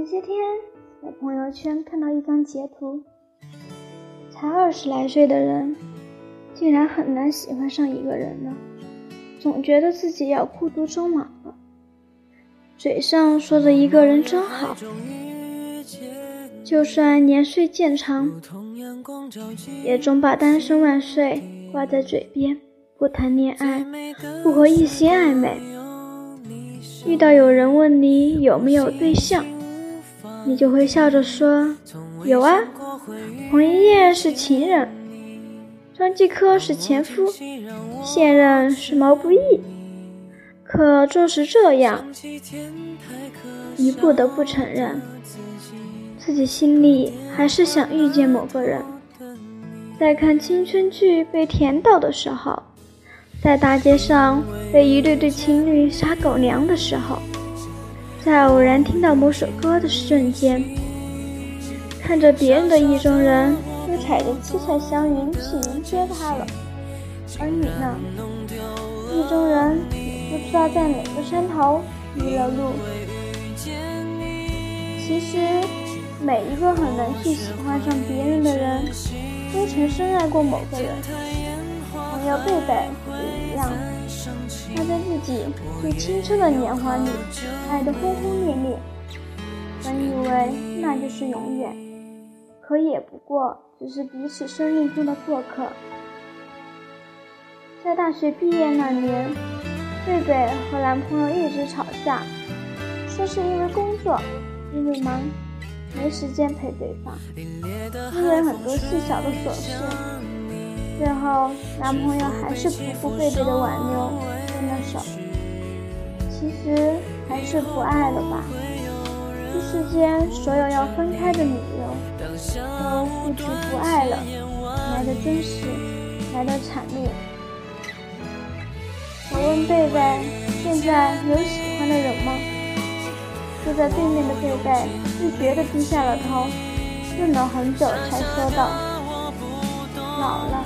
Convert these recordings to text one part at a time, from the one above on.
前些天在朋友圈看到一张截图，才二十来岁的人，竟然很难喜欢上一个人了，总觉得自己要孤独终老了。嘴上说着一个人真好，就算年岁渐长，也总把单身万岁挂在嘴边，不谈恋爱，不和异性暧昧。遇到有人问你有没有对象，你就会笑着说有啊。彭于晏是情人，张继科是前夫，现任是毛不易。可纵使这样，你不得不承认，自己心里还是想遇见某个人。在看青春剧被甜到的时候。在大街上被一对对情侣撒狗粮的时候，在偶然听到某首歌的瞬间，看着别人的意中人又踩着七彩祥云去迎接他了，而你呢？意中人也不知道在哪个山头迷了路。其实，每一个很难去喜欢上别人的人，都曾深爱过某个人。朋友贝贝也一样，他在自己最青春的年华里爱得轰轰烈烈，本以为那就是永远，可也不过只是彼此生命中的过客。在大学毕业那年，贝贝和男朋友一直吵架，说是因为工作，因为忙，没时间陪对方，因为很多细小的琐事。最后，男朋友还是不顾贝贝的挽留分了手。其实还是不爱了吧？这世间所有要分开的理由，都不及不爱了来的真实，来的惨烈。我问贝贝：“现在有喜欢的人吗？”坐在对面的贝贝自觉地低下了头，愣了很久才说道：“老了。”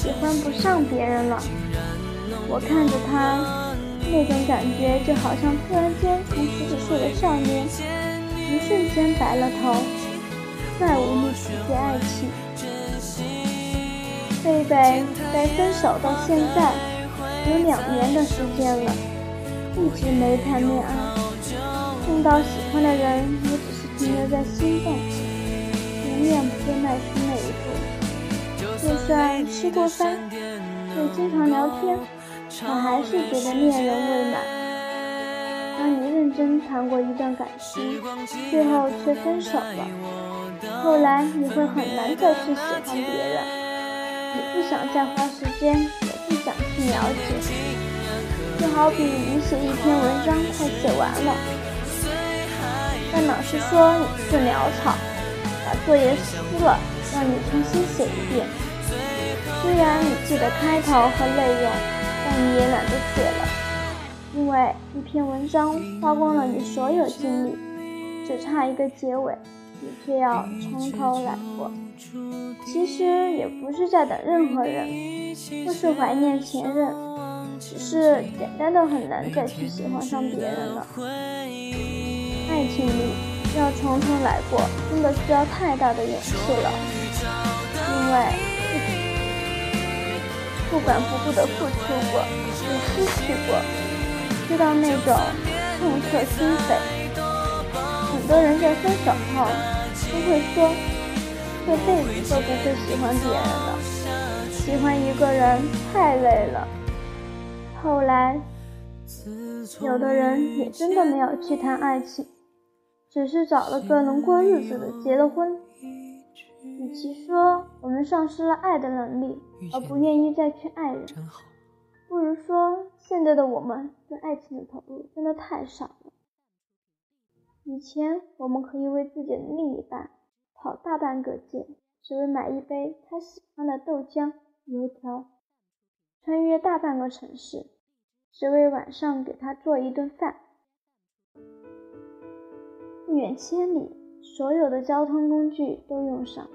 喜欢不上别人了，我看着他，那种感觉就好像突然间从十几岁的少年，一瞬间白了头，再无力体会爱情。贝贝在分手到现在有两年的时间了，一直没谈恋爱，碰到喜欢的人也只是停留在心动，永远不会迈出那一步。就算吃过饭，又经常聊天，我还是觉得恋人未满。当你认真谈过一段感情，最后却分手了，后来你会很难再去喜欢别人。你不想再花时间，也不想去了解。就好比你写一篇文章快写完了，但老师说你是潦草，把作业撕了，让你重新写一遍。虽然你记得开头和内容，但你也懒得写了，因为一篇文章花光了你所有精力，只差一个结尾，你却要从头来过。其实也不是在等任何人，不是怀念前任，只是简单的很难再去喜欢上别人了。爱情里要从头来过，真的需要太大的勇气了，因为。不管不顾的付出过，也失去过，知道那种痛彻心扉。很多人在分手后都会说，这辈子都不会喜欢别人了，喜欢一个人太累了。后来，有的人也真的没有去谈爱情，只是找了个能过日子的结了婚。与其说我们丧失了爱的能力，而不愿意再去爱人，不如说现在的我们对爱情的投入真的太少了。以前我们可以为自己的另一半跑大半个街，只为买一杯他喜欢的豆浆油条，穿越大半个城市，只为晚上给他做一顿饭。不远千里，所有的交通工具都用上。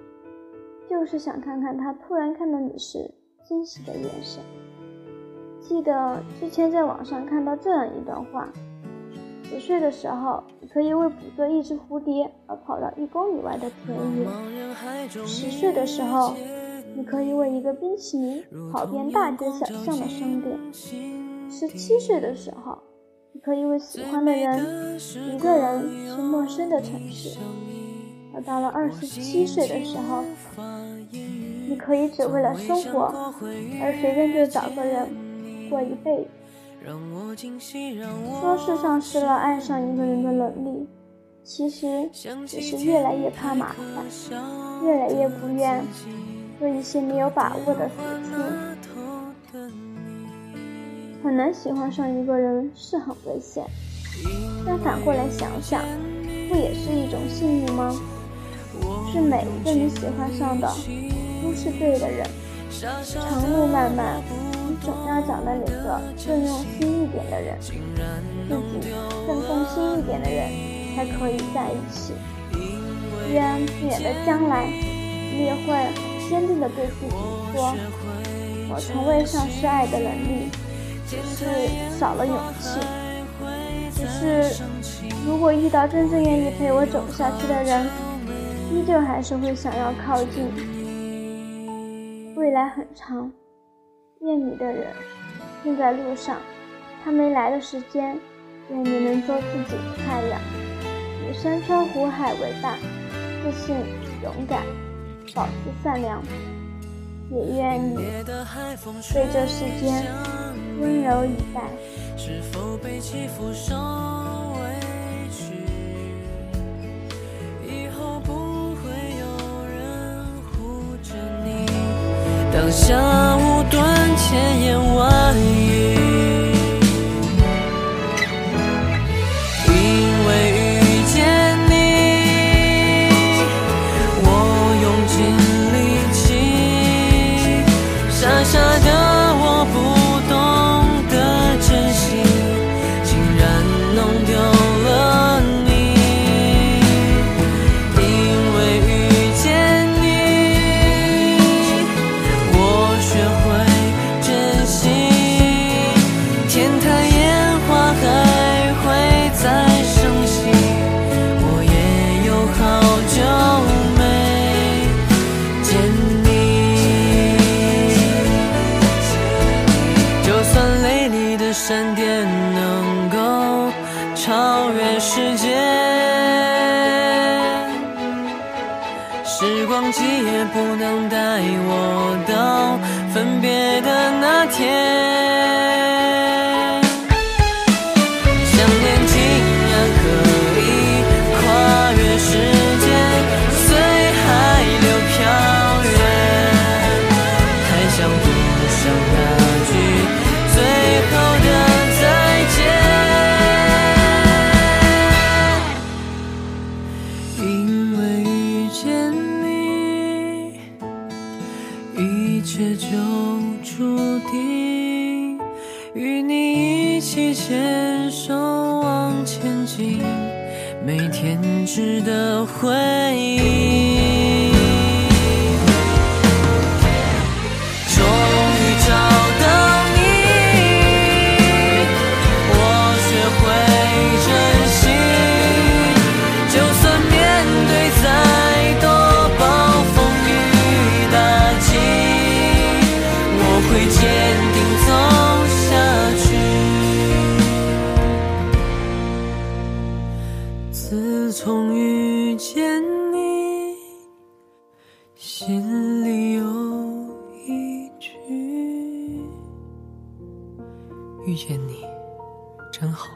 就是想看看他突然看到你时惊喜的眼神。记得之前在网上看到这样一段话：十岁的时候，你可以为捕捉一只蝴蝶而跑到一公里外的田野；十岁的时候，你可以为一个冰淇淋跑遍大街小巷的商店；十七岁的时候，你可以为喜欢的人一个人去陌生的城市；而到了二十七岁的时候，你可以只为了生活而随便就找个人过一辈子。说是丧失了爱上一个人的能力，其实只是越来越怕麻烦，越来越不愿做一些没有把握的事情。很难喜欢上一个人是很危险，但反过来想想，不也是一种幸运吗？是每一个你喜欢上的都是对的人。长路漫漫，你总要找到那个更用心一点的人，自己更动心一点的人，才可以在一起。愿不远的将来，你也会坚定地对自己说：“我从未丧失爱的能力，是少了勇气。只是，如果遇到真正愿意陪我走下去的人，依旧还是会想要靠近。”未来很长，愿你的人正在路上，他没来的时间，愿你能做自己的太阳，以山川湖海为伴，自信勇敢，保持善良，也愿你对这世间温柔以待。是否被欺负受委屈？以后不会有人护着你。当下午能带我到分别的那天，想念竟然可以跨越时间，随海流飘远，还想不想念？与你一起牵手往前进，每天值得回忆。从遇见你，心里有一句：遇见你真好。